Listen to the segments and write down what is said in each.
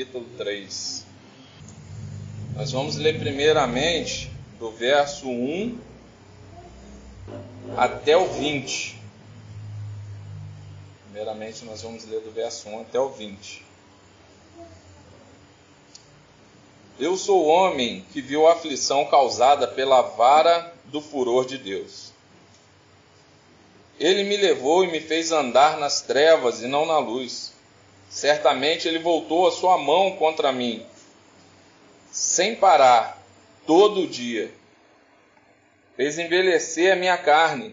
Capítulo 3. Nós vamos ler primeiramente do verso 1 até o 20. Primeiramente, nós vamos ler do verso 1 até o 20. Eu sou o homem que viu a aflição causada pela vara do furor de Deus. Ele me levou e me fez andar nas trevas e não na luz. Certamente ele voltou a sua mão contra mim, sem parar, todo dia. Fez envelhecer a minha carne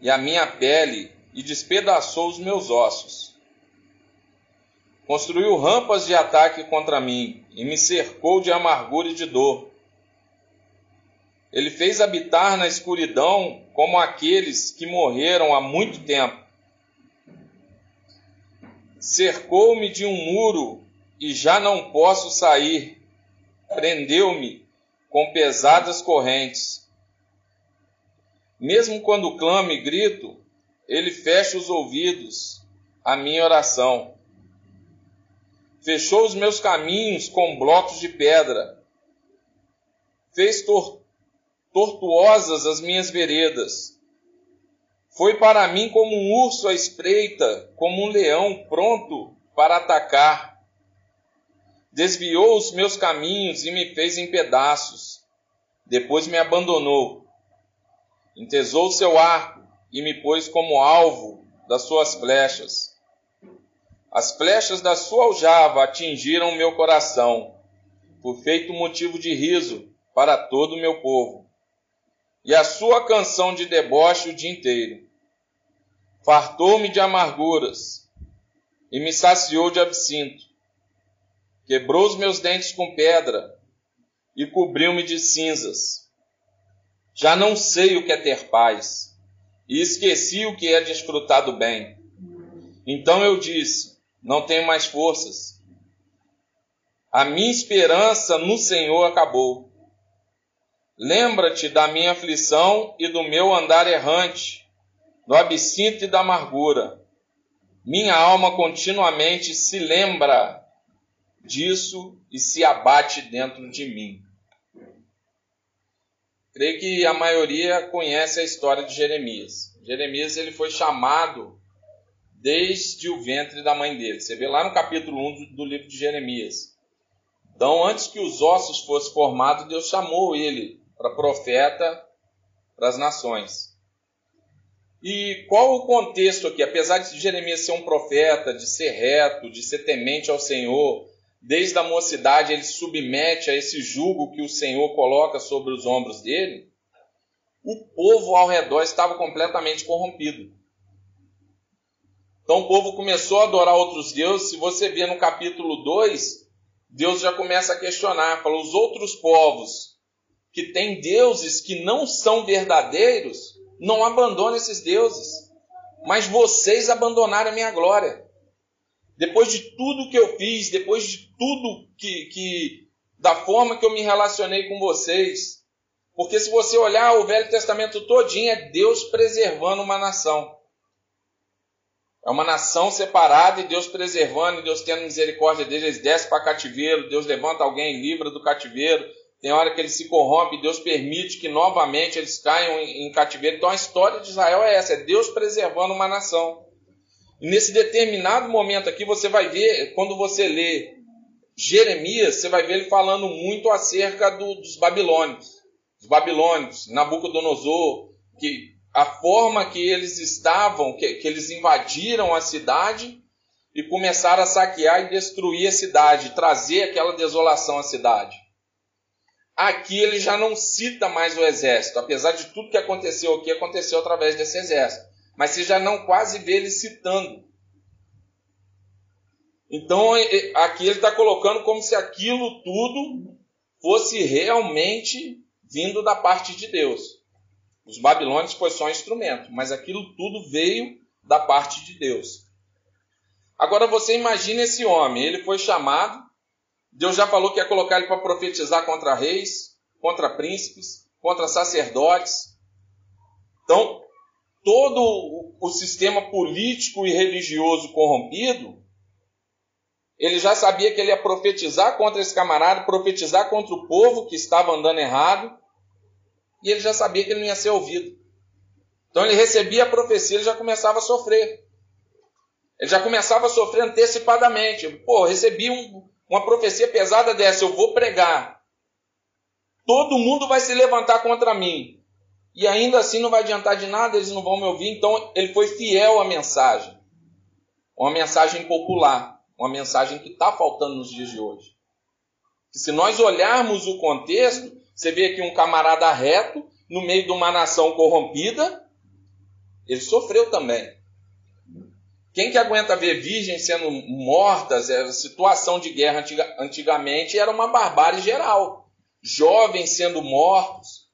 e a minha pele e despedaçou os meus ossos. Construiu rampas de ataque contra mim e me cercou de amargura e de dor. Ele fez habitar na escuridão como aqueles que morreram há muito tempo. Cercou-me de um muro e já não posso sair. Prendeu-me com pesadas correntes. Mesmo quando clamo e grito, ele fecha os ouvidos à minha oração. Fechou os meus caminhos com blocos de pedra. Fez tor tortuosas as minhas veredas. Foi para mim como um urso à espreita, como um leão pronto para atacar. Desviou os meus caminhos e me fez em pedaços. Depois me abandonou. Entesou seu arco e me pôs como alvo das suas flechas. As flechas da sua aljava atingiram meu coração, por feito motivo de riso para todo o meu povo e a sua canção de deboche o dia inteiro. Fartou-me de amarguras e me saciou de absinto. Quebrou os meus dentes com pedra e cobriu-me de cinzas. Já não sei o que é ter paz e esqueci o que é desfrutar do bem. Então eu disse: Não tenho mais forças. A minha esperança no Senhor acabou. Lembra-te da minha aflição e do meu andar errante, do absinto e da amargura. Minha alma continuamente se lembra disso e se abate dentro de mim. Creio que a maioria conhece a história de Jeremias. Jeremias ele foi chamado desde o ventre da mãe dele. Você vê lá no capítulo 1 do livro de Jeremias. Então, antes que os ossos fossem formados, Deus chamou ele para profeta para as nações. E qual o contexto aqui? Apesar de Jeremias ser um profeta, de ser reto, de ser temente ao Senhor, desde a mocidade ele submete a esse jugo que o Senhor coloca sobre os ombros dele, o povo ao redor estava completamente corrompido. Então o povo começou a adorar outros deuses. Se você vê no capítulo 2, Deus já começa a questionar, fala, os outros povos que tem deuses que não são verdadeiros, não abandone esses deuses. Mas vocês abandonaram a minha glória. Depois de tudo que eu fiz, depois de tudo que, que da forma que eu me relacionei com vocês. Porque se você olhar o Velho Testamento todinho, é Deus preservando uma nação. É uma nação separada e Deus preservando, e Deus tendo misericórdia deles, eles descem para cativeiro, Deus levanta alguém livre do cativeiro, tem hora que ele se corrompe, Deus permite que novamente eles caiam em, em cativeiro. Então a história de Israel é essa: é Deus preservando uma nação. E nesse determinado momento aqui, você vai ver, quando você lê Jeremias, você vai ver ele falando muito acerca do, dos babilônios. Os babilônios, Nabucodonosor, que a forma que eles estavam, que, que eles invadiram a cidade e começaram a saquear e destruir a cidade, trazer aquela desolação à cidade. Aqui ele já não cita mais o exército, apesar de tudo que aconteceu aqui, aconteceu através desse exército. Mas você já não quase vê ele citando. Então aqui ele está colocando como se aquilo tudo fosse realmente vindo da parte de Deus. Os babilônios foi só um instrumento, mas aquilo tudo veio da parte de Deus. Agora você imagina esse homem, ele foi chamado Deus já falou que ia colocar ele para profetizar contra reis, contra príncipes, contra sacerdotes. Então, todo o sistema político e religioso corrompido, ele já sabia que ele ia profetizar contra esse camarada, profetizar contra o povo que estava andando errado, e ele já sabia que ele não ia ser ouvido. Então ele recebia a profecia, ele já começava a sofrer. Ele já começava a sofrer antecipadamente. Pô, recebi um, uma profecia pesada dessa, eu vou pregar. Todo mundo vai se levantar contra mim. E ainda assim não vai adiantar de nada, eles não vão me ouvir. Então ele foi fiel à mensagem. Uma mensagem popular. Uma mensagem que está faltando nos dias de hoje. se nós olharmos o contexto, você vê aqui um camarada reto, no meio de uma nação corrompida, ele sofreu também. Quem que aguenta ver virgens sendo mortas? A é, situação de guerra antiga, antigamente era uma barbárie geral. Jovens sendo mortos,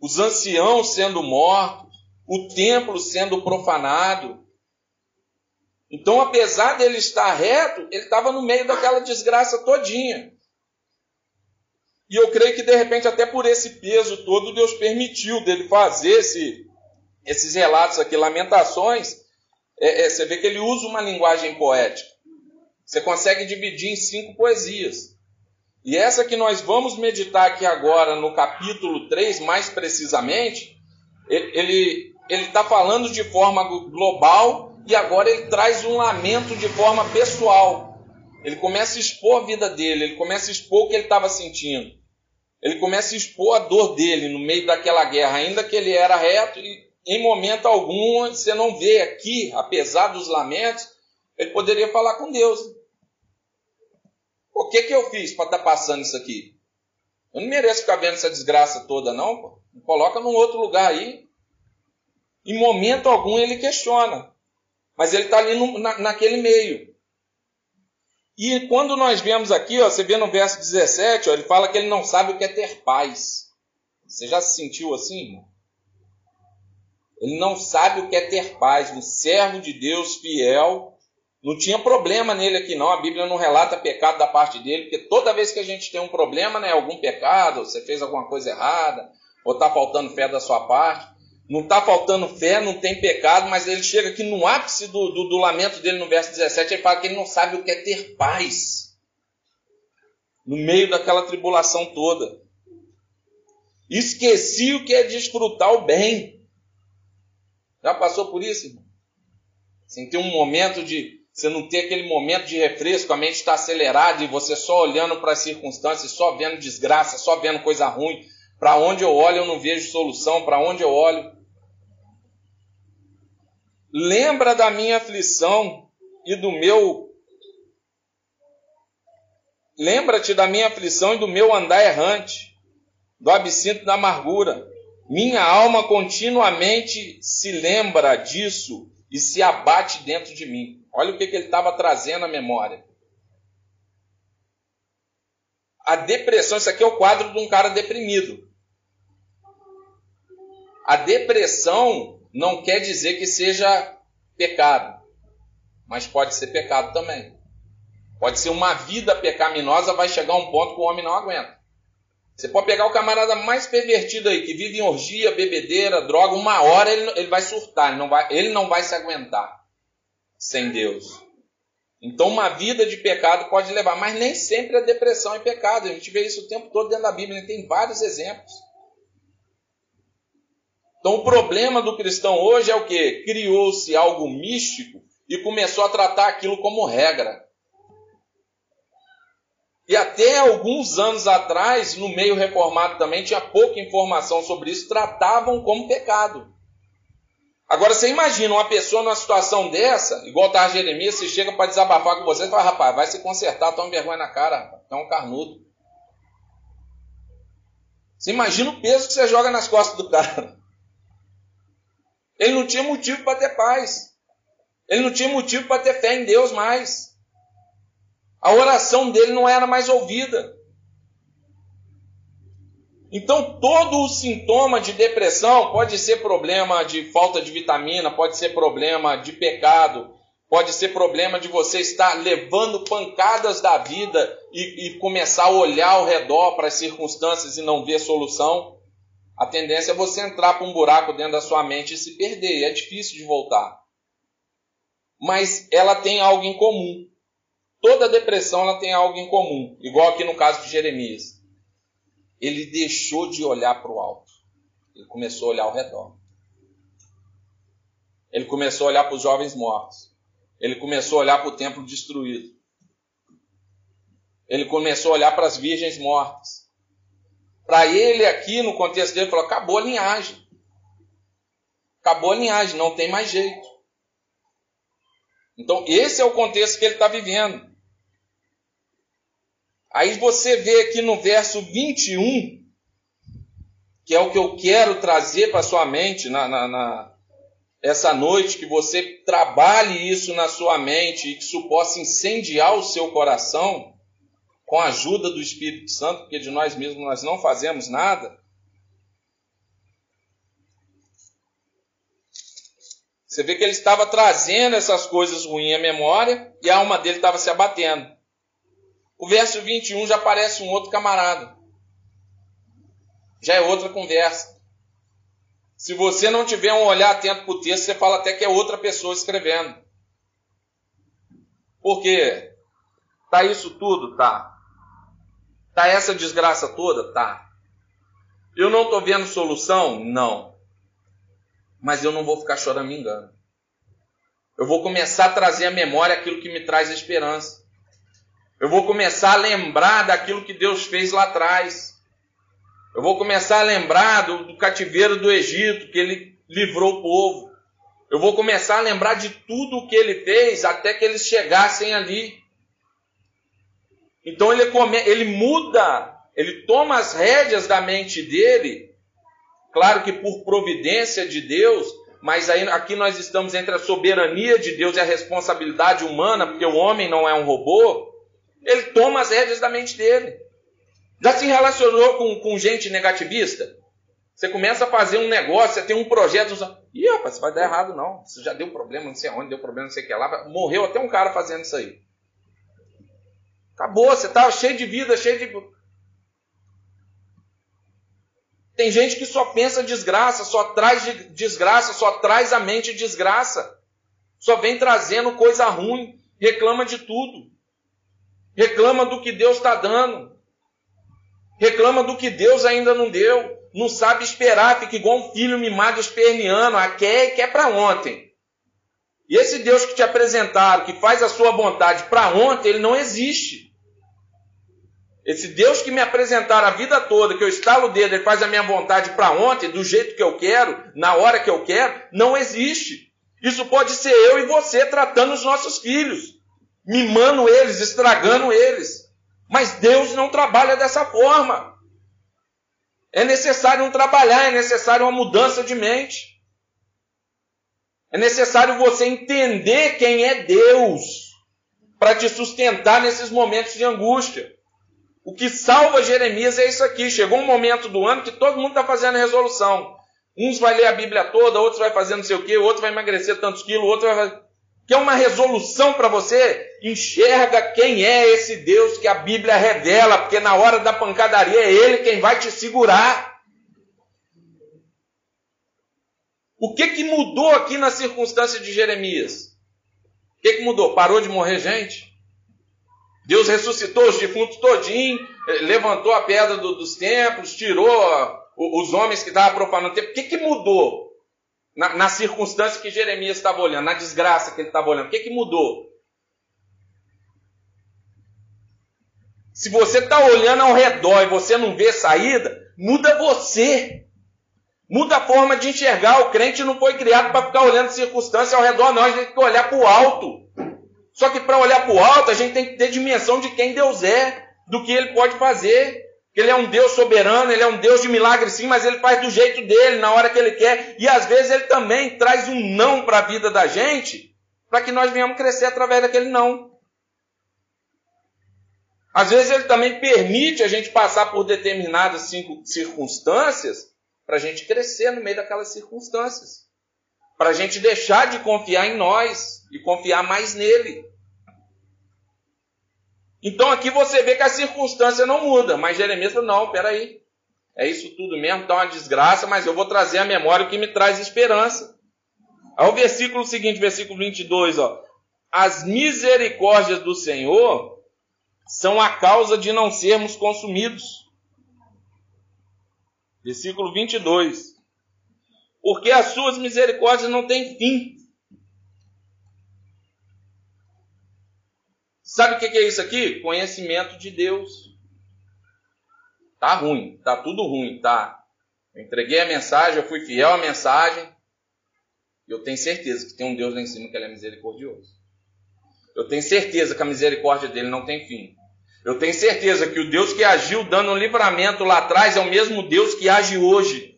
os anciãos sendo mortos, o templo sendo profanado. Então, apesar dele estar reto, ele estava no meio daquela desgraça todinha. E eu creio que de repente, até por esse peso todo, Deus permitiu dele fazer esse, esses relatos aqui, lamentações, é, é, você vê que ele usa uma linguagem poética. Você consegue dividir em cinco poesias. E essa que nós vamos meditar aqui agora, no capítulo 3, mais precisamente, ele está falando de forma global e agora ele traz um lamento de forma pessoal. Ele começa a expor a vida dele, ele começa a expor o que ele estava sentindo. Ele começa a expor a dor dele no meio daquela guerra, ainda que ele era reto e em momento algum você não vê aqui, apesar dos lamentos, ele poderia falar com Deus. O que, que eu fiz para estar tá passando isso aqui? Eu não mereço ficar vendo essa desgraça toda, não. Pô. Coloca num outro lugar aí. Em momento algum ele questiona. Mas ele está ali no, na, naquele meio. E quando nós vemos aqui, ó, você vê no verso 17, ó, ele fala que ele não sabe o que é ter paz. Você já se sentiu assim, irmão? Ele não sabe o que é ter paz. Um servo de Deus fiel. Não tinha problema nele aqui, não. A Bíblia não relata pecado da parte dele, porque toda vez que a gente tem um problema, né, algum pecado, você fez alguma coisa errada, ou está faltando fé da sua parte, não está faltando fé, não tem pecado, mas ele chega aqui no ápice do, do, do, lamento dele, no verso 17, ele fala que ele não sabe o que é ter paz. No meio daquela tribulação toda. Esqueci o que é desfrutar o bem. Já passou por isso, irmão? Sem ter um momento de. Você não ter aquele momento de refresco, a mente está acelerada e você só olhando para as circunstâncias, só vendo desgraça, só vendo coisa ruim. Para onde eu olho, eu não vejo solução. Para onde eu olho. Lembra da minha aflição e do meu. Lembra-te da minha aflição e do meu andar errante, do absinto da amargura minha alma continuamente se lembra disso e se abate dentro de mim. Olha o que, que ele estava trazendo à memória. A depressão, isso aqui é o quadro de um cara deprimido. A depressão não quer dizer que seja pecado, mas pode ser pecado também. Pode ser uma vida pecaminosa, vai chegar um ponto que o homem não aguenta. Você pode pegar o camarada mais pervertido aí, que vive em orgia, bebedeira, droga, uma hora ele, ele vai surtar, ele não vai, ele não vai se aguentar sem Deus. Então, uma vida de pecado pode levar, mas nem sempre a depressão é pecado. A gente vê isso o tempo todo dentro da Bíblia, tem vários exemplos. Então, o problema do cristão hoje é o que? Criou-se algo místico e começou a tratar aquilo como regra. E até alguns anos atrás, no meio reformado também, tinha pouca informação sobre isso, tratavam como pecado. Agora você imagina uma pessoa numa situação dessa, igual tá Jeremias, você chega para desabafar com você e fala, rapaz, vai se consertar, toma vergonha na cara, tá um carnudo. Você imagina o peso que você joga nas costas do cara. Ele não tinha motivo para ter paz. Ele não tinha motivo para ter fé em Deus mais. A oração dele não era mais ouvida. Então, todo o sintoma de depressão pode ser problema de falta de vitamina, pode ser problema de pecado, pode ser problema de você estar levando pancadas da vida e, e começar a olhar ao redor para as circunstâncias e não ver solução. A tendência é você entrar para um buraco dentro da sua mente e se perder, e é difícil de voltar. Mas ela tem algo em comum toda depressão ela tem algo em comum, igual aqui no caso de Jeremias. Ele deixou de olhar para o alto, ele começou a olhar ao redor. Ele começou a olhar para os jovens mortos. Ele começou a olhar para o templo destruído. Ele começou a olhar para as virgens mortas. Para ele aqui, no contexto dele, falou: acabou a linhagem. Acabou a linhagem, não tem mais jeito. Então, esse é o contexto que ele está vivendo. Aí você vê aqui no verso 21, que é o que eu quero trazer para sua mente na, na, na, essa noite, que você trabalhe isso na sua mente e que isso possa incendiar o seu coração com a ajuda do Espírito Santo, porque de nós mesmos nós não fazemos nada. Você vê que ele estava trazendo essas coisas ruins à memória e a alma dele estava se abatendo. O verso 21 já parece um outro camarada. Já é outra conversa. Se você não tiver um olhar atento para o texto, você fala até que é outra pessoa escrevendo. Por quê? Tá isso tudo? Tá. Tá essa desgraça toda? Tá. Eu não estou vendo solução? Não mas eu não vou ficar chorando me engano. Eu vou começar a trazer à memória aquilo que me traz esperança. Eu vou começar a lembrar daquilo que Deus fez lá atrás. Eu vou começar a lembrar do, do cativeiro do Egito, que ele livrou o povo. Eu vou começar a lembrar de tudo o que ele fez até que eles chegassem ali. Então ele, come, ele muda, ele toma as rédeas da mente dele Claro que por providência de Deus, mas aí, aqui nós estamos entre a soberania de Deus e a responsabilidade humana, porque o homem não é um robô. Ele toma as rédeas da mente dele. Já se relacionou com, com gente negativista? Você começa a fazer um negócio, você tem um projeto. Ih, rapaz, vai dar errado não. Você já deu problema, não sei onde, deu problema, não sei o que lá. Morreu até um cara fazendo isso aí. Acabou, você estava cheio de vida, cheio de. Tem gente que só pensa desgraça, só traz desgraça, só traz a mente desgraça. Só vem trazendo coisa ruim, reclama de tudo. Reclama do que Deus está dando. Reclama do que Deus ainda não deu. Não sabe esperar, fica igual um filho mimado esperneando, a quer e quer para ontem. E esse Deus que te apresentaram, que faz a sua vontade para ontem, ele não existe. Esse Deus que me apresentaram a vida toda, que eu estalo o dedo, ele faz a minha vontade para ontem, do jeito que eu quero, na hora que eu quero, não existe. Isso pode ser eu e você tratando os nossos filhos, mimando eles, estragando eles. Mas Deus não trabalha dessa forma. É necessário um trabalhar, é necessário uma mudança de mente. É necessário você entender quem é Deus para te sustentar nesses momentos de angústia. O que salva Jeremias é isso aqui. Chegou um momento do ano que todo mundo está fazendo resolução. Uns vai ler a Bíblia toda, outros vai fazer não sei o quê, outro vai emagrecer tantos quilos, outro vai fazer... Que é uma resolução para você. Enxerga quem é esse Deus que a Bíblia revela, porque na hora da pancadaria é Ele quem vai te segurar. O que, que mudou aqui na circunstância de Jeremias? O que, que mudou? Parou de morrer gente? Deus ressuscitou os defuntos todinho, eh, levantou a pedra do, dos templos, tirou os homens que estavam profanando o templo. O que, que mudou na, na, circunstância que Jeremias estava olhando, na desgraça que ele estava olhando? O que, que mudou? Se você está olhando ao redor e você não vê saída, muda você. Muda a forma de enxergar. O crente não foi criado para ficar olhando circunstância ao redor, não. A gente tem que olhar para o alto. Só que para olhar para o alto, a gente tem que ter dimensão de quem Deus é, do que Ele pode fazer. Que Ele é um Deus soberano, Ele é um Deus de milagre sim, mas Ele faz do jeito dele, na hora que Ele quer. E às vezes Ele também traz um não para a vida da gente, para que nós venhamos crescer através daquele não. Às vezes Ele também permite a gente passar por determinadas circunstâncias, para a gente crescer no meio daquelas circunstâncias. Para a gente deixar de confiar em nós e confiar mais nele. Então aqui você vê que a circunstância não muda, mas Jeremias falou: não, peraí, é isso tudo mesmo, está uma desgraça, mas eu vou trazer a memória o que me traz esperança. Aí o versículo seguinte, versículo 22, ó. as misericórdias do Senhor são a causa de não sermos consumidos. Versículo 22. Porque as suas misericórdias não têm fim. Sabe o que é isso aqui? Conhecimento de Deus. Tá ruim, tá tudo ruim, tá? Eu entreguei a mensagem, eu fui fiel à mensagem. Eu tenho certeza que tem um Deus lá em cima que ele é misericordioso. Eu tenho certeza que a misericórdia dele não tem fim. Eu tenho certeza que o Deus que agiu dando um livramento lá atrás é o mesmo Deus que age hoje.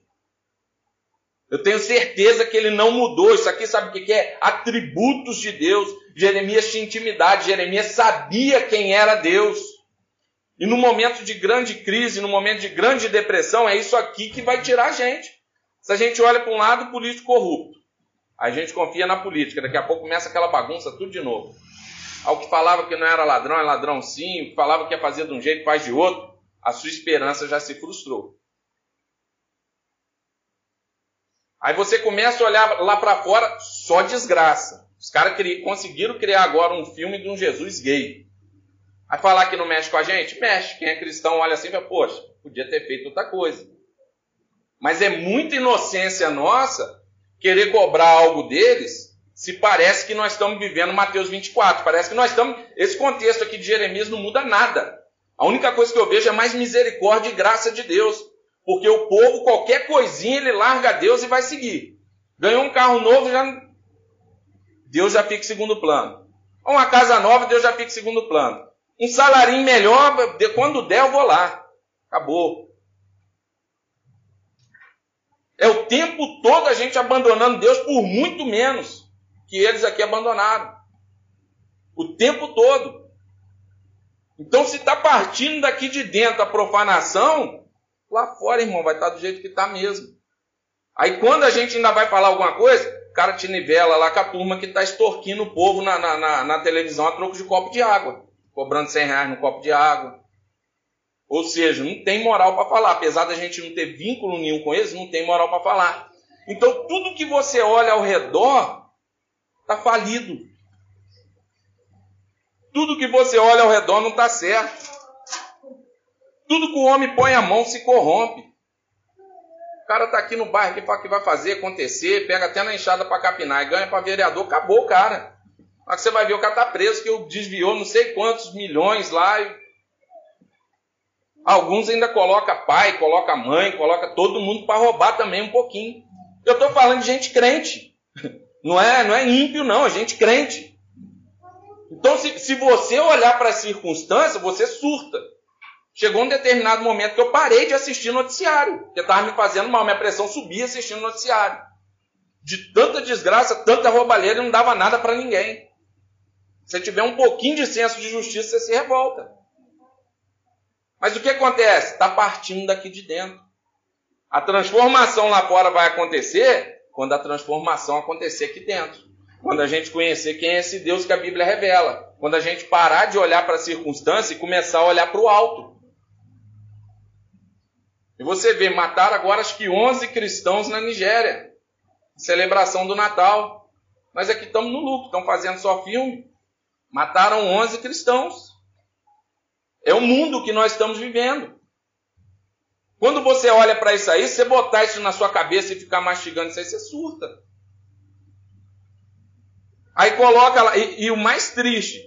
Eu tenho certeza que ele não mudou. Isso aqui sabe o que é? Atributos de Deus. Jeremias tinha intimidade, Jeremias sabia quem era Deus. E no momento de grande crise, no momento de grande depressão, é isso aqui que vai tirar a gente. Se a gente olha para um lado, político corrupto. A gente confia na política, daqui a pouco começa aquela bagunça tudo de novo. Ao que falava que não era ladrão, é ladrão sim, o que falava que ia fazer de um jeito, faz de outro, a sua esperança já se frustrou. Aí você começa a olhar lá para fora, só desgraça. Os caras conseguiram criar agora um filme de um Jesus gay. Aí falar que não mexe com a gente? Mexe. Quem é cristão olha assim e fala, poxa, podia ter feito outra coisa. Mas é muita inocência nossa querer cobrar algo deles se parece que nós estamos vivendo Mateus 24. Parece que nós estamos. Esse contexto aqui de Jeremias não muda nada. A única coisa que eu vejo é mais misericórdia e graça de Deus. Porque o povo, qualquer coisinha, ele larga Deus e vai seguir. Ganhou um carro novo, já Deus já fica em segundo plano. Uma casa nova, Deus já fica em segundo plano. Um salarinho melhor, quando der, eu vou lá. Acabou. É o tempo todo a gente abandonando Deus por muito menos que eles aqui abandonaram. O tempo todo. Então, se está partindo daqui de dentro a profanação, lá fora, irmão, vai estar tá do jeito que está mesmo. Aí, quando a gente ainda vai falar alguma coisa, o cara te nivela lá com a turma que está extorquindo o povo na, na, na, na televisão a troco de copo de água, cobrando 100 reais no copo de água. Ou seja, não tem moral para falar. Apesar da gente não ter vínculo nenhum com eles, não tem moral para falar. Então, tudo que você olha ao redor está falido. Tudo que você olha ao redor não está certo. Tudo que o homem põe a mão se corrompe. O cara está aqui no bairro que fala que vai fazer acontecer, pega até na enxada para capinar e ganha para vereador, acabou o cara. Mas você vai ver o cara está preso, que desviou não sei quantos milhões lá Alguns ainda coloca pai, coloca mãe, coloca todo mundo para roubar também um pouquinho. Eu estou falando de gente crente. Não é, não é ímpio, não, é gente crente. Então, se, se você olhar para a circunstância, você surta. Chegou um determinado momento que eu parei de assistir noticiário, porque estava me fazendo mal, minha pressão subia assistindo noticiário. De tanta desgraça, tanta roubalheira, não dava nada para ninguém. Se tiver um pouquinho de senso de justiça, você se revolta. Mas o que acontece? Está partindo daqui de dentro. A transformação lá fora vai acontecer quando a transformação acontecer aqui dentro. Quando a gente conhecer quem é esse Deus que a Bíblia revela. Quando a gente parar de olhar para a circunstância e começar a olhar para o alto. E você vê, mataram agora acho que 11 cristãos na Nigéria. Celebração do Natal. Nós aqui estamos no lucro, estamos fazendo só filme. Mataram 11 cristãos. É o mundo que nós estamos vivendo. Quando você olha para isso aí, você botar isso na sua cabeça e ficar mastigando isso aí, você surta. Aí coloca lá, e, e o mais triste,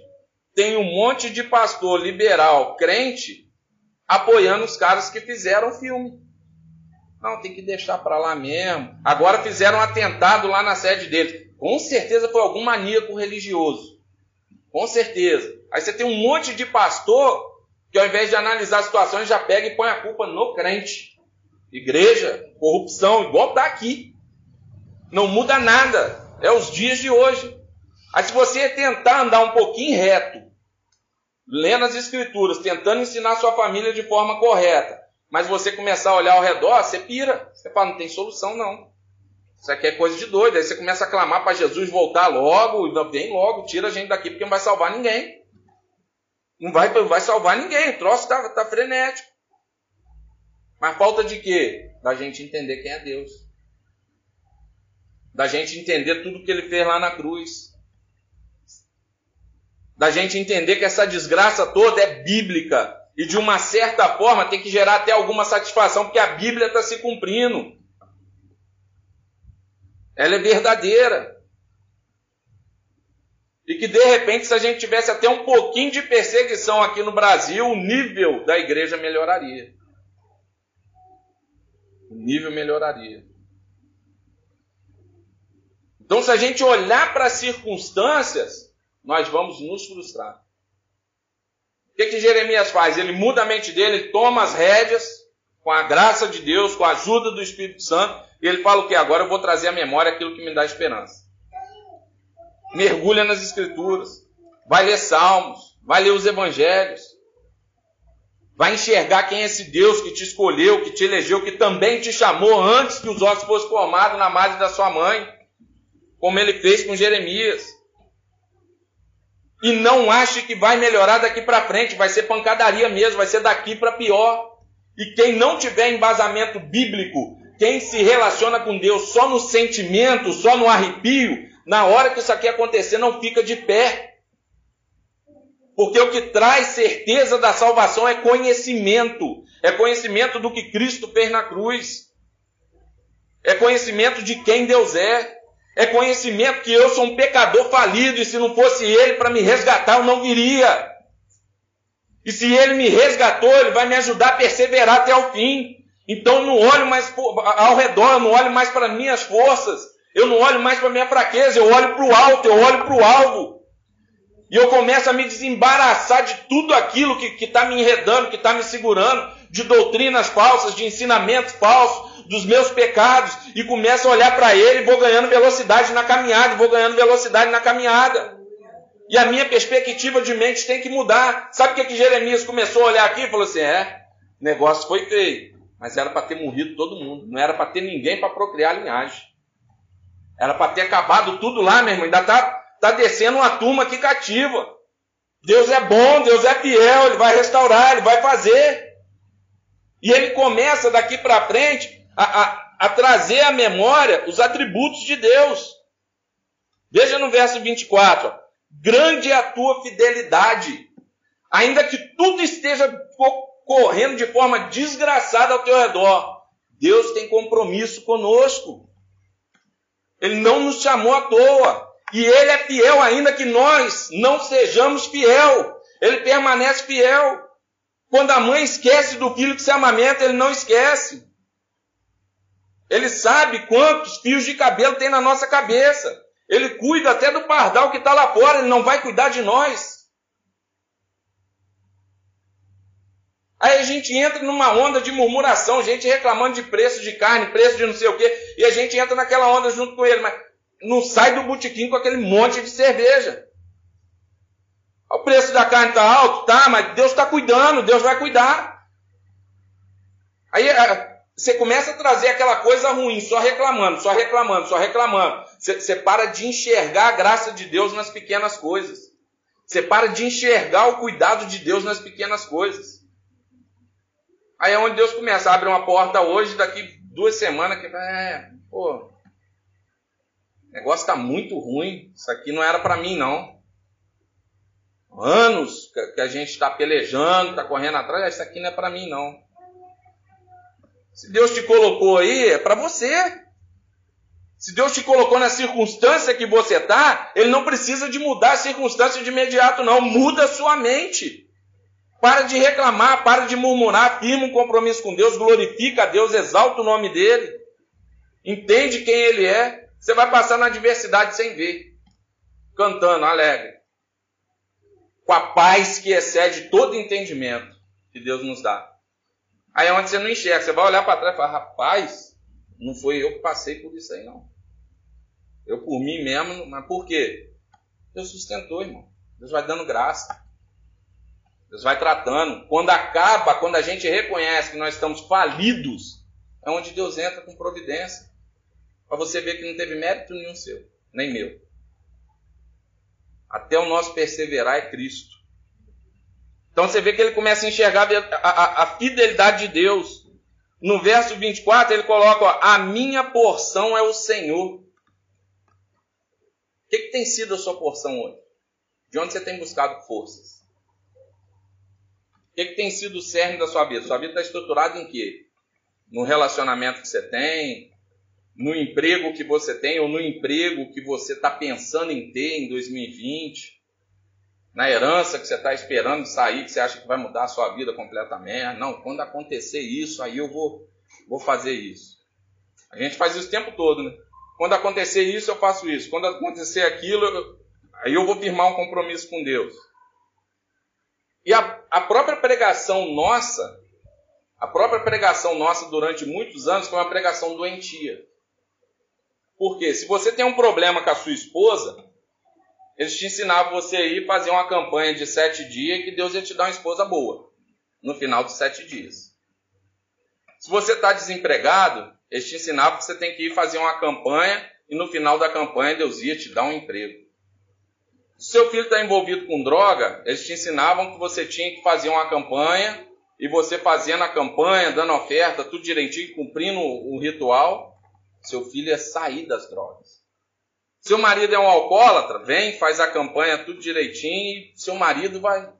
tem um monte de pastor liberal, crente, apoiando os caras que fizeram o filme. Não, tem que deixar para lá mesmo. Agora fizeram um atentado lá na sede deles. Com certeza foi algum maníaco religioso. Com certeza. Aí você tem um monte de pastor que ao invés de analisar situações, já pega e põe a culpa no crente. Igreja, corrupção, igual está aqui. Não muda nada. É os dias de hoje. Aí se você tentar andar um pouquinho reto, lendo as escrituras, tentando ensinar sua família de forma correta, mas você começar a olhar ao redor, você pira. Você fala, não tem solução não. Isso aqui é coisa de doido. Aí você começa a clamar para Jesus voltar logo, vem logo, tira a gente daqui porque não vai salvar ninguém. Não vai, não vai salvar ninguém. O troço está tá frenético. Mas falta de quê? Da gente entender quem é Deus. Da gente entender tudo que ele fez lá na cruz. Da gente entender que essa desgraça toda é bíblica e de uma certa forma tem que gerar até alguma satisfação, porque a Bíblia está se cumprindo. Ela é verdadeira. E que de repente, se a gente tivesse até um pouquinho de perseguição aqui no Brasil, o nível da igreja melhoraria. O nível melhoraria. Então, se a gente olhar para as circunstâncias, nós vamos nos frustrar. O que, que Jeremias faz? Ele muda a mente dele, toma as rédeas, com a graça de Deus, com a ajuda do Espírito Santo, e ele fala o que? Agora eu vou trazer à memória aquilo que me dá esperança. Mergulha nas Escrituras, vai ler Salmos, vai ler os Evangelhos, vai enxergar quem é esse Deus que te escolheu, que te elegeu, que também te chamou antes que os ossos fossem formados na madre da sua mãe, como ele fez com Jeremias. E não ache que vai melhorar daqui para frente, vai ser pancadaria mesmo, vai ser daqui para pior. E quem não tiver embasamento bíblico, quem se relaciona com Deus só no sentimento, só no arrepio, na hora que isso aqui acontecer, não fica de pé. Porque o que traz certeza da salvação é conhecimento. É conhecimento do que Cristo fez na cruz. É conhecimento de quem Deus é. É conhecimento que eu sou um pecador falido e se não fosse Ele para me resgatar, eu não viria. E se Ele me resgatou, Ele vai me ajudar a perseverar até o fim. Então não olho mais ao redor, eu não olho mais para minhas forças, eu não olho mais para minha fraqueza, eu olho para o alto, eu olho para o alvo. E eu começo a me desembaraçar de tudo aquilo que está me enredando, que está me segurando, de doutrinas falsas, de ensinamentos falsos, dos meus pecados e começo a olhar para ele vou ganhando velocidade na caminhada, vou ganhando velocidade na caminhada. E a minha perspectiva de mente tem que mudar. Sabe o que, que Jeremias começou a olhar aqui falou assim: é, negócio foi feio, mas era para ter morrido todo mundo, não era para ter ninguém para procriar a linhagem. Era para ter acabado tudo lá, meu irmão. Ainda tá, tá descendo uma turma aqui cativa. Deus é bom, Deus é fiel, Ele vai restaurar, Ele vai fazer. E ele começa daqui para frente a, a, a trazer à memória os atributos de Deus. Veja no verso 24: ó, grande é a tua fidelidade, ainda que tudo esteja correndo de forma desgraçada ao teu redor. Deus tem compromisso conosco. Ele não nos chamou à toa. E Ele é fiel, ainda que nós não sejamos fiel. Ele permanece fiel. Quando a mãe esquece do filho que se amamenta, ele não esquece. Ele sabe quantos fios de cabelo tem na nossa cabeça. Ele cuida até do pardal que está lá fora, ele não vai cuidar de nós. Aí a gente entra numa onda de murmuração, gente reclamando de preço de carne, preço de não sei o quê, e a gente entra naquela onda junto com ele, mas não sai do botequim com aquele monte de cerveja. O preço da carne está alto? Tá, mas Deus está cuidando, Deus vai cuidar. Aí você começa a trazer aquela coisa ruim, só reclamando, só reclamando, só reclamando. Você para de enxergar a graça de Deus nas pequenas coisas. Você para de enxergar o cuidado de Deus nas pequenas coisas. Aí é onde Deus começa, abre uma porta hoje, daqui duas semanas, que é, pô, o negócio está muito ruim, isso aqui não era para mim não. Anos que a gente está pelejando, está correndo atrás, isso aqui não é para mim não. Se Deus te colocou aí, é para você. Se Deus te colocou na circunstância que você está, Ele não precisa de mudar a circunstância de imediato, não. Muda a sua mente. Para de reclamar, para de murmurar, firma um compromisso com Deus, glorifica a Deus, exalta o nome dEle. Entende quem Ele é. Você vai passar na adversidade sem ver. Cantando, alegre. Com a paz que excede todo entendimento que Deus nos dá. Aí é onde você não enxerga, você vai olhar para trás e falar, rapaz, não foi eu que passei por isso aí não. Eu por mim mesmo, mas por quê? Deus sustentou, irmão. Deus vai dando graça. Deus vai tratando. Quando acaba, quando a gente reconhece que nós estamos falidos, é onde Deus entra com providência. Para você ver que não teve mérito nenhum seu, nem meu. Até o nosso perseverar é Cristo. Então você vê que ele começa a enxergar a, a, a fidelidade de Deus. No verso 24 ele coloca: ó, A minha porção é o Senhor. O que, que tem sido a sua porção hoje? De onde você tem buscado forças? O que, que tem sido o cerne da sua vida? Sua vida está estruturada em quê? No relacionamento que você tem, no emprego que você tem ou no emprego que você está pensando em ter em 2020, na herança que você está esperando sair, que você acha que vai mudar a sua vida completamente. Não, quando acontecer isso, aí eu vou, vou fazer isso. A gente faz isso o tempo todo, né? Quando acontecer isso, eu faço isso. Quando acontecer aquilo, eu, aí eu vou firmar um compromisso com Deus. E a, a própria pregação nossa, a própria pregação nossa durante muitos anos foi uma pregação doentia. Porque se você tem um problema com a sua esposa, eles te ensinavam você a ir fazer uma campanha de sete dias que Deus ia te dar uma esposa boa no final dos sete dias. Se você está desempregado, eles te ensinavam que você tem que ir fazer uma campanha e no final da campanha Deus ia te dar um emprego. Se seu filho está envolvido com droga, eles te ensinavam que você tinha que fazer uma campanha e você fazendo a campanha, dando oferta, tudo direitinho, cumprindo o ritual, seu filho é sair das drogas. Seu marido é um alcoólatra, vem, faz a campanha tudo direitinho e seu marido vai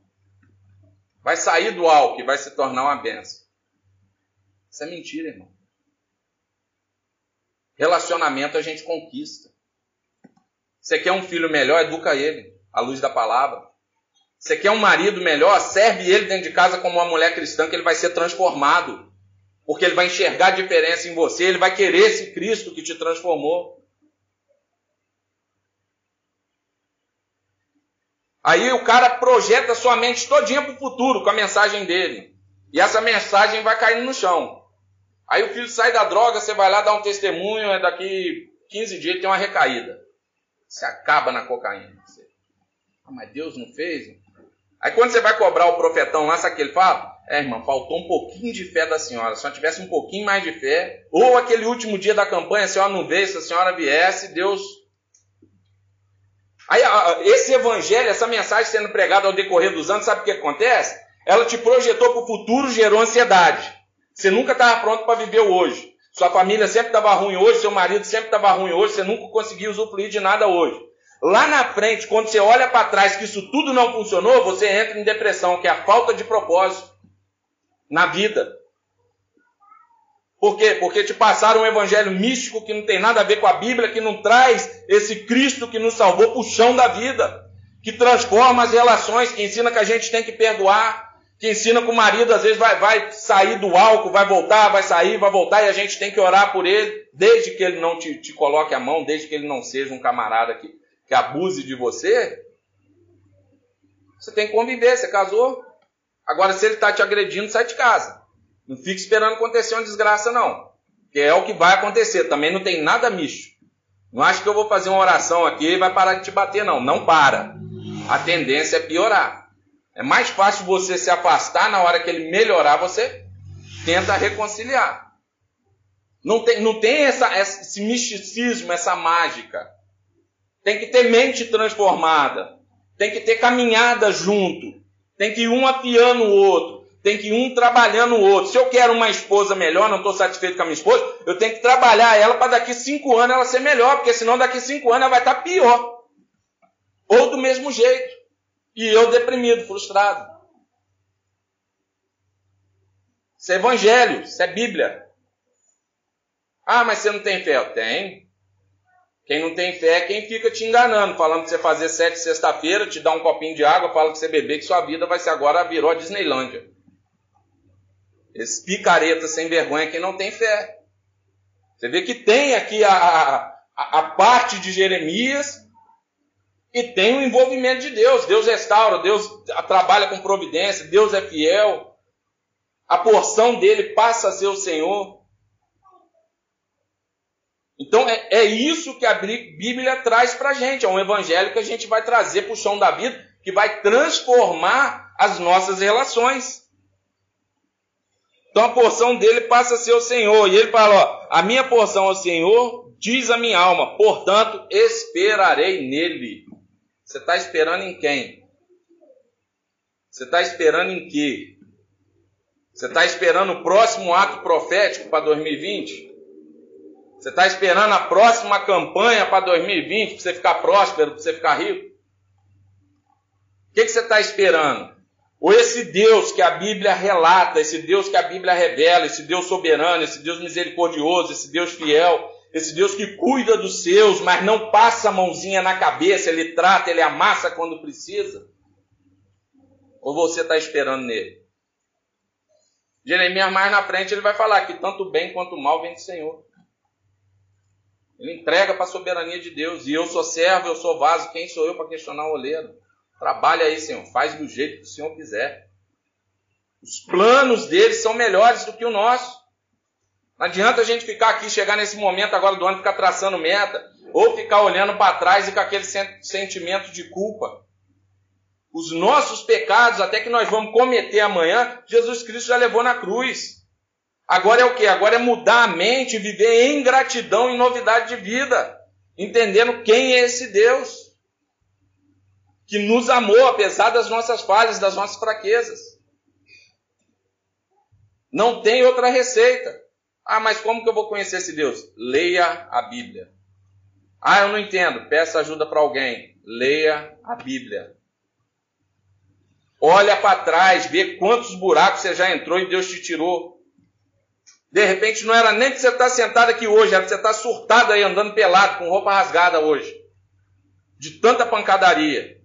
vai sair do álcool e vai se tornar uma benção. Isso é mentira, irmão. Relacionamento a gente conquista. Você quer um filho melhor, educa ele à luz da palavra. Você quer um marido melhor, serve ele dentro de casa como uma mulher cristã que ele vai ser transformado porque ele vai enxergar a diferença em você, ele vai querer esse Cristo que te transformou. Aí o cara projeta sua mente todinha para o futuro com a mensagem dele. E essa mensagem vai caindo no chão. Aí o filho sai da droga, você vai lá dar um testemunho, é daqui 15 dias tem uma recaída. Você acaba na cocaína. Você, ah, mas Deus não fez? Aí quando você vai cobrar o profetão lá, sabe o que ele fala? É, irmã, faltou um pouquinho de fé da senhora. Se ela tivesse um pouquinho mais de fé, ou aquele último dia da campanha, a senhora não veio, se a senhora viesse, Deus. Aí, esse evangelho, essa mensagem sendo pregada ao decorrer dos anos, sabe o que acontece? Ela te projetou para o futuro, gerou ansiedade. Você nunca estava pronto para viver o hoje. Sua família sempre estava ruim hoje, seu marido sempre estava ruim hoje, você nunca conseguiu usufruir de nada hoje. Lá na frente, quando você olha para trás que isso tudo não funcionou, você entra em depressão, que é a falta de propósito na vida. Por quê? Porque te passaram um evangelho místico que não tem nada a ver com a Bíblia, que não traz esse Cristo que nos salvou para o chão da vida, que transforma as relações, que ensina que a gente tem que perdoar, que ensina que o marido às vezes vai, vai sair do álcool, vai voltar, vai sair, vai voltar, e a gente tem que orar por ele, desde que ele não te, te coloque a mão, desde que ele não seja um camarada que, que abuse de você. Você tem que conviver, você casou, Agora, se ele está te agredindo, sai de casa. Não fique esperando acontecer uma desgraça, não. Que é o que vai acontecer. Também não tem nada misto. Não acho que eu vou fazer uma oração aqui e vai parar de te bater, não. Não para. A tendência é piorar. É mais fácil você se afastar na hora que ele melhorar, você tenta reconciliar. Não tem, não tem essa, esse misticismo, essa mágica. Tem que ter mente transformada. Tem que ter caminhada junto. Tem que ir um afiando o outro. Tem que um trabalhando o outro. Se eu quero uma esposa melhor, não estou satisfeito com a minha esposa, eu tenho que trabalhar ela para daqui cinco anos ela ser melhor, porque senão daqui cinco anos ela vai estar tá pior. Ou do mesmo jeito. E eu deprimido, frustrado. Isso é evangelho, isso é Bíblia. Ah, mas você não tem fé? Eu tenho. Quem não tem fé é quem fica te enganando, falando que você fazer sete sexta-feira, te dá um copinho de água, fala que você beber, que sua vida vai ser agora virou a Disneylândia. Esse picareta sem vergonha quem não tem fé. Você vê que tem aqui a, a, a parte de Jeremias e tem o envolvimento de Deus. Deus restaura, Deus trabalha com providência, Deus é fiel. A porção dele passa a ser o Senhor. Então é, é isso que a Bíblia traz para a gente. É um evangelho que a gente vai trazer para o chão da vida, que vai transformar as nossas relações. Então a porção dele passa a ser o Senhor. E ele fala: ó, a minha porção é o Senhor, diz a minha alma, portanto esperarei nele. Você está esperando em quem? Você está esperando em quê? Você está esperando o próximo ato profético para 2020? Você está esperando a próxima campanha para 2020 para você ficar próspero, para você ficar rico? O que, que você está esperando? Ou esse Deus que a Bíblia relata, esse Deus que a Bíblia revela, esse Deus soberano, esse Deus misericordioso, esse Deus fiel, esse Deus que cuida dos seus, mas não passa a mãozinha na cabeça, ele trata, ele amassa quando precisa? Ou você está esperando nele? Jeremias mais na frente ele vai falar que tanto bem quanto mal vem do Senhor. Ele entrega para a soberania de Deus. E eu sou servo, eu sou vaso. Quem sou eu para questionar o oleiro? Trabalha aí, Senhor. Faz do jeito que o Senhor quiser. Os planos deles são melhores do que o nosso. Não adianta a gente ficar aqui, chegar nesse momento agora do ano, ficar traçando meta, ou ficar olhando para trás e com aquele sentimento de culpa. Os nossos pecados, até que nós vamos cometer amanhã, Jesus Cristo já levou na cruz. Agora é o que? Agora é mudar a mente, viver em gratidão e novidade de vida, entendendo quem é esse Deus que nos amou apesar das nossas falhas, das nossas fraquezas. Não tem outra receita. Ah, mas como que eu vou conhecer esse Deus? Leia a Bíblia. Ah, eu não entendo. Peça ajuda para alguém. Leia a Bíblia. Olha para trás, vê quantos buracos você já entrou e Deus te tirou. De repente não era nem que você está sentado aqui hoje, era que você está surtado aí, andando pelado, com roupa rasgada hoje. De tanta pancadaria.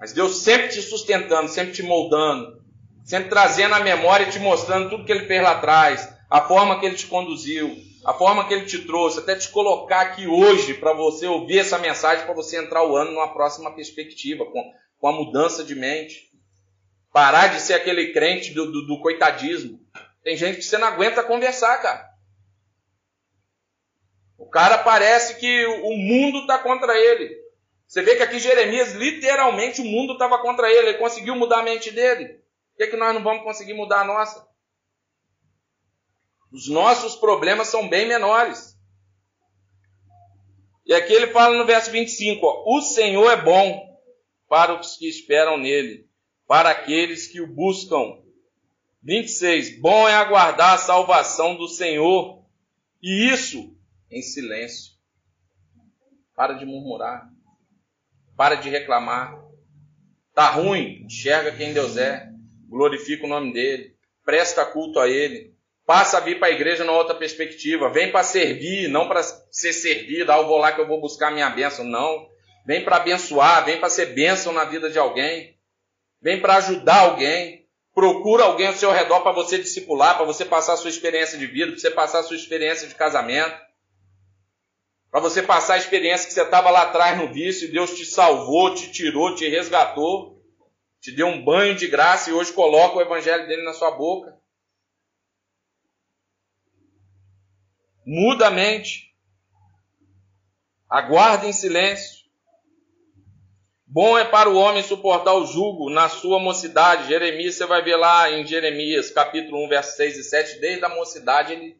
Mas Deus sempre te sustentando, sempre te moldando, sempre trazendo a memória e te mostrando tudo que Ele fez lá atrás, a forma que Ele te conduziu, a forma que Ele te trouxe, até te colocar aqui hoje para você ouvir essa mensagem, para você entrar o ano numa próxima perspectiva, com, com a mudança de mente. Parar de ser aquele crente do, do, do coitadismo. Tem gente que você não aguenta conversar, cara. O cara parece que o mundo está contra ele. Você vê que aqui Jeremias, literalmente, o mundo estava contra ele. Ele conseguiu mudar a mente dele. Por que, é que nós não vamos conseguir mudar a nossa? Os nossos problemas são bem menores. E aqui ele fala no verso 25: ó, O Senhor é bom para os que esperam nele, para aqueles que o buscam 26. Bom é aguardar a salvação do Senhor, e isso em silêncio. Para de murmurar. Para de reclamar. Tá ruim? Enxerga quem Deus é. Glorifica o nome dele. Presta culto a ele. Passa a vir para a igreja numa outra perspectiva. Vem para servir, não para ser servido. Ah, eu vou lá que eu vou buscar minha bênção. Não. Vem para abençoar, vem para ser bênção na vida de alguém. Vem para ajudar alguém. Procura alguém ao seu redor para você discipular, para você passar a sua experiência de vida, para você passar a sua experiência de casamento. Para você passar a experiência que você estava lá atrás no vício e Deus te salvou, te tirou, te resgatou, te deu um banho de graça e hoje coloca o evangelho dele na sua boca. Muda a mente. Aguarde em silêncio. Bom é para o homem suportar o jugo na sua mocidade. Jeremias, você vai ver lá em Jeremias, capítulo 1, versos 6 e 7, desde a mocidade ele,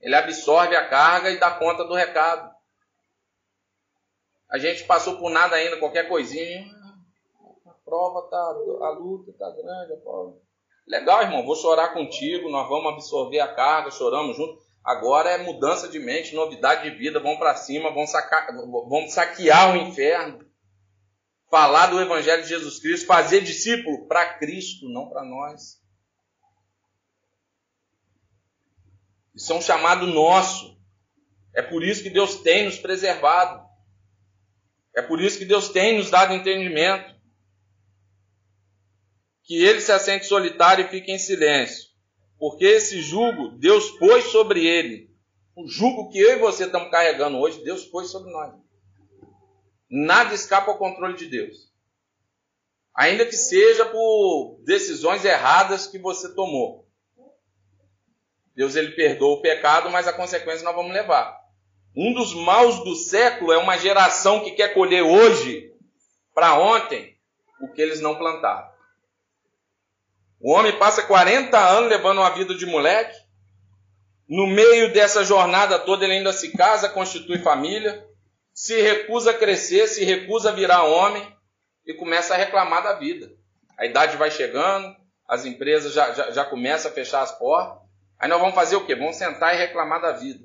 ele absorve a carga e dá conta do recado. A gente passou por nada ainda, qualquer coisinha. A prova tá, a luta tá grande, a prova. Legal, irmão, vou chorar contigo, nós vamos absorver a carga, choramos junto. Agora é mudança de mente, novidade de vida, vamos para cima, vamos, sacar, vamos saquear o inferno falar do Evangelho de Jesus Cristo, fazer discípulo para Cristo, não para nós. Isso é um chamado nosso. É por isso que Deus tem nos preservado. É por isso que Deus tem nos dado entendimento. Que ele se assente solitário e fique em silêncio. Porque esse jugo Deus pôs sobre ele. O jugo que eu e você estamos carregando hoje, Deus pôs sobre nós. Nada escapa ao controle de Deus. Ainda que seja por decisões erradas que você tomou. Deus ele perdoa o pecado, mas a consequência nós vamos levar. Um dos maus do século é uma geração que quer colher hoje para ontem o que eles não plantaram. O homem passa 40 anos levando uma vida de moleque. No meio dessa jornada toda ele ainda se casa, constitui família se recusa a crescer, se recusa a virar homem e começa a reclamar da vida. A idade vai chegando, as empresas já, já, já começam a fechar as portas. Aí nós vamos fazer o quê? Vamos sentar e reclamar da vida.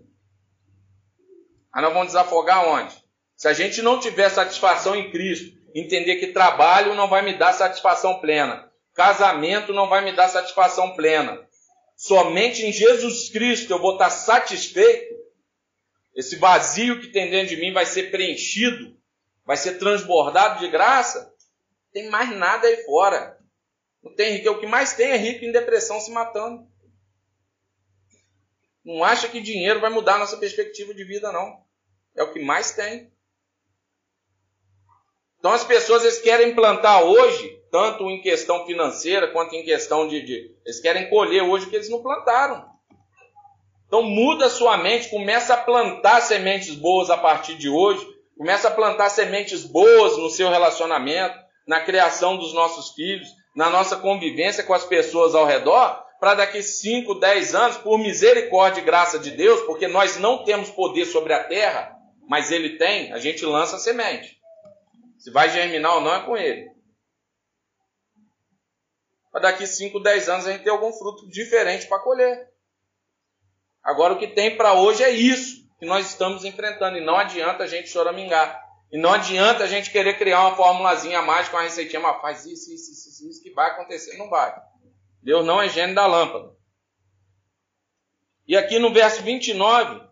Aí nós vamos desafogar onde? Se a gente não tiver satisfação em Cristo entender que trabalho não vai me dar satisfação plena, casamento não vai me dar satisfação plena. Somente em Jesus Cristo eu vou estar satisfeito. Esse vazio que tem dentro de mim vai ser preenchido, vai ser transbordado de graça. Tem mais nada aí fora. Não tem rico. O que mais tem é rico em depressão se matando. Não acha que dinheiro vai mudar a nossa perspectiva de vida, não. É o que mais tem. Então as pessoas eles querem plantar hoje, tanto em questão financeira quanto em questão de, de, Eles querem colher hoje o que eles não plantaram. Então muda a sua mente, começa a plantar sementes boas a partir de hoje, começa a plantar sementes boas no seu relacionamento, na criação dos nossos filhos, na nossa convivência com as pessoas ao redor, para daqui 5, 10 anos, por misericórdia e graça de Deus, porque nós não temos poder sobre a terra, mas Ele tem, a gente lança a semente. Se vai germinar ou não é com Ele. Para daqui 5, 10 anos a gente ter algum fruto diferente para colher. Agora o que tem para hoje é isso que nós estamos enfrentando, e não adianta a gente choramingar. E não adianta a gente querer criar uma formulazinha mágica, uma receitinha, mas faz isso, isso, isso, isso, que vai acontecer. Não vai. Deus não é gênio da lâmpada. E aqui no verso 29,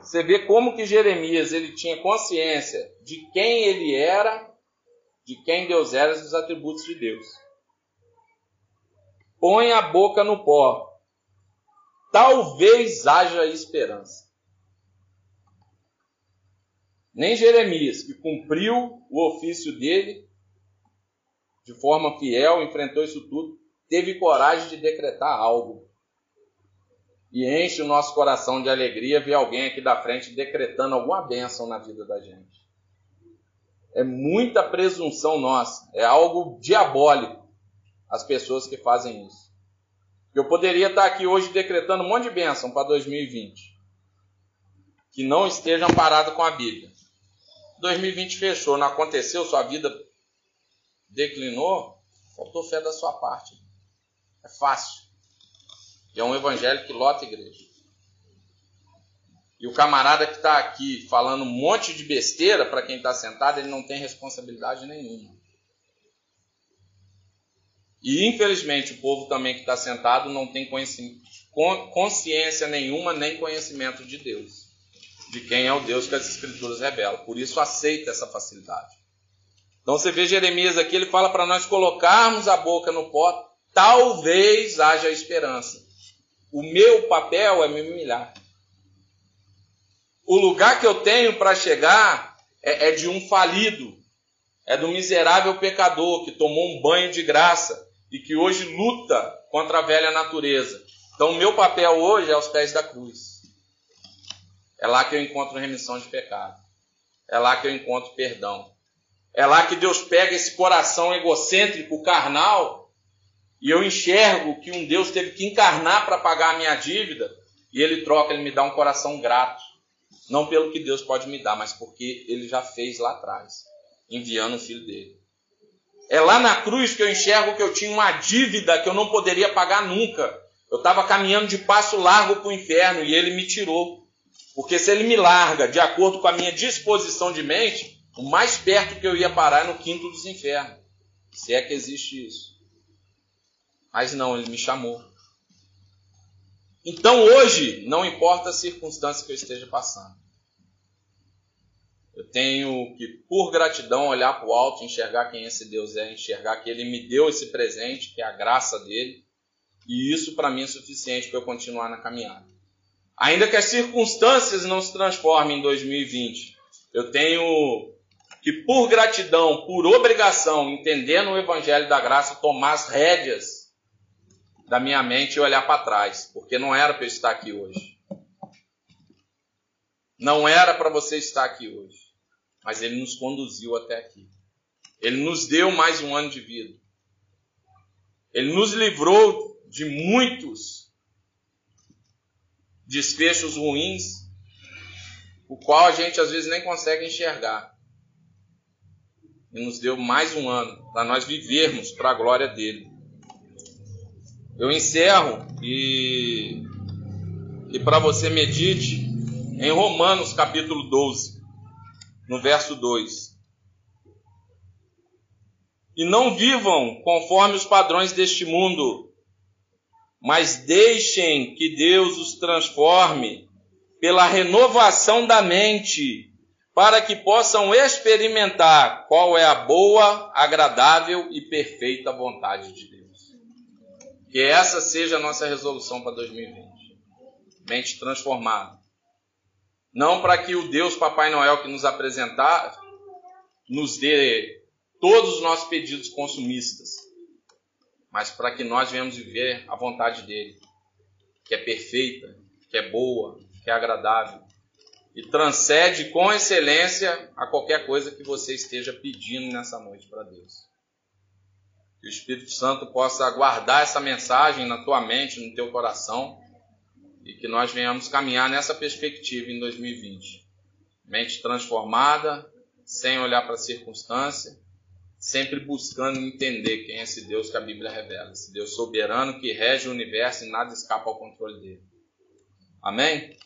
você vê como que Jeremias ele tinha consciência de quem ele era, de quem Deus era, dos atributos de Deus. Põe a boca no pó. Talvez haja esperança. Nem Jeremias, que cumpriu o ofício dele, de forma fiel, enfrentou isso tudo, teve coragem de decretar algo. E enche o nosso coração de alegria ver alguém aqui da frente decretando alguma bênção na vida da gente. É muita presunção nossa, é algo diabólico as pessoas que fazem isso. Eu poderia estar aqui hoje decretando um monte de bênção para 2020, que não estejam paradas com a Bíblia. 2020 fechou, não aconteceu, sua vida declinou, faltou fé da sua parte. É fácil. E é um evangelho que lota a igreja. E o camarada que está aqui falando um monte de besteira para quem está sentado, ele não tem responsabilidade nenhuma. E infelizmente o povo também que está sentado não tem consciência nenhuma nem conhecimento de Deus, de quem é o Deus que as Escrituras revelam. Por isso aceita essa facilidade. Então você vê Jeremias aqui, ele fala para nós colocarmos a boca no pó, talvez haja esperança. O meu papel é me humilhar. O lugar que eu tenho para chegar é, é de um falido, é do miserável pecador que tomou um banho de graça e que hoje luta contra a velha natureza. Então, o meu papel hoje é aos pés da cruz. É lá que eu encontro remissão de pecado. É lá que eu encontro perdão. É lá que Deus pega esse coração egocêntrico, carnal, e eu enxergo que um Deus teve que encarnar para pagar a minha dívida, e ele troca, ele me dá um coração grato. Não pelo que Deus pode me dar, mas porque ele já fez lá atrás, enviando o filho dele. É lá na cruz que eu enxergo que eu tinha uma dívida que eu não poderia pagar nunca. Eu estava caminhando de passo largo para o inferno e ele me tirou. Porque se ele me larga de acordo com a minha disposição de mente, o mais perto que eu ia parar é no quinto dos infernos. Se é que existe isso. Mas não, ele me chamou. Então hoje, não importa a circunstância que eu esteja passando. Eu tenho que, por gratidão, olhar para o alto, enxergar quem esse Deus é, enxergar que ele me deu esse presente, que é a graça dele. E isso para mim é suficiente para eu continuar na caminhada. Ainda que as circunstâncias não se transformem em 2020, eu tenho que por gratidão, por obrigação, entendendo o evangelho da graça, tomar as rédeas da minha mente e olhar para trás, porque não era para eu estar aqui hoje. Não era para você estar aqui hoje, mas ele nos conduziu até aqui. Ele nos deu mais um ano de vida. Ele nos livrou de muitos desfechos ruins, o qual a gente às vezes nem consegue enxergar e nos deu mais um ano para nós vivermos para a glória dele. Eu encerro e, e para você medite em Romanos capítulo 12, no verso 2. E não vivam conforme os padrões deste mundo, mas deixem que Deus os transforme pela renovação da mente, para que possam experimentar qual é a boa, agradável e perfeita vontade de Deus. Que essa seja a nossa resolução para 2020. Mente transformada. Não para que o Deus Papai Noel que nos apresentar nos dê todos os nossos pedidos consumistas, mas para que nós venhamos viver a vontade dele, que é perfeita, que é boa, que é agradável e transcende com excelência a qualquer coisa que você esteja pedindo nessa noite para Deus. Que o Espírito Santo possa guardar essa mensagem na tua mente, no teu coração e que nós venhamos caminhar nessa perspectiva em 2020. Mente transformada, sem olhar para a circunstância, sempre buscando entender quem é esse Deus que a Bíblia revela, esse Deus soberano que rege o universo e nada escapa ao controle dele. Amém?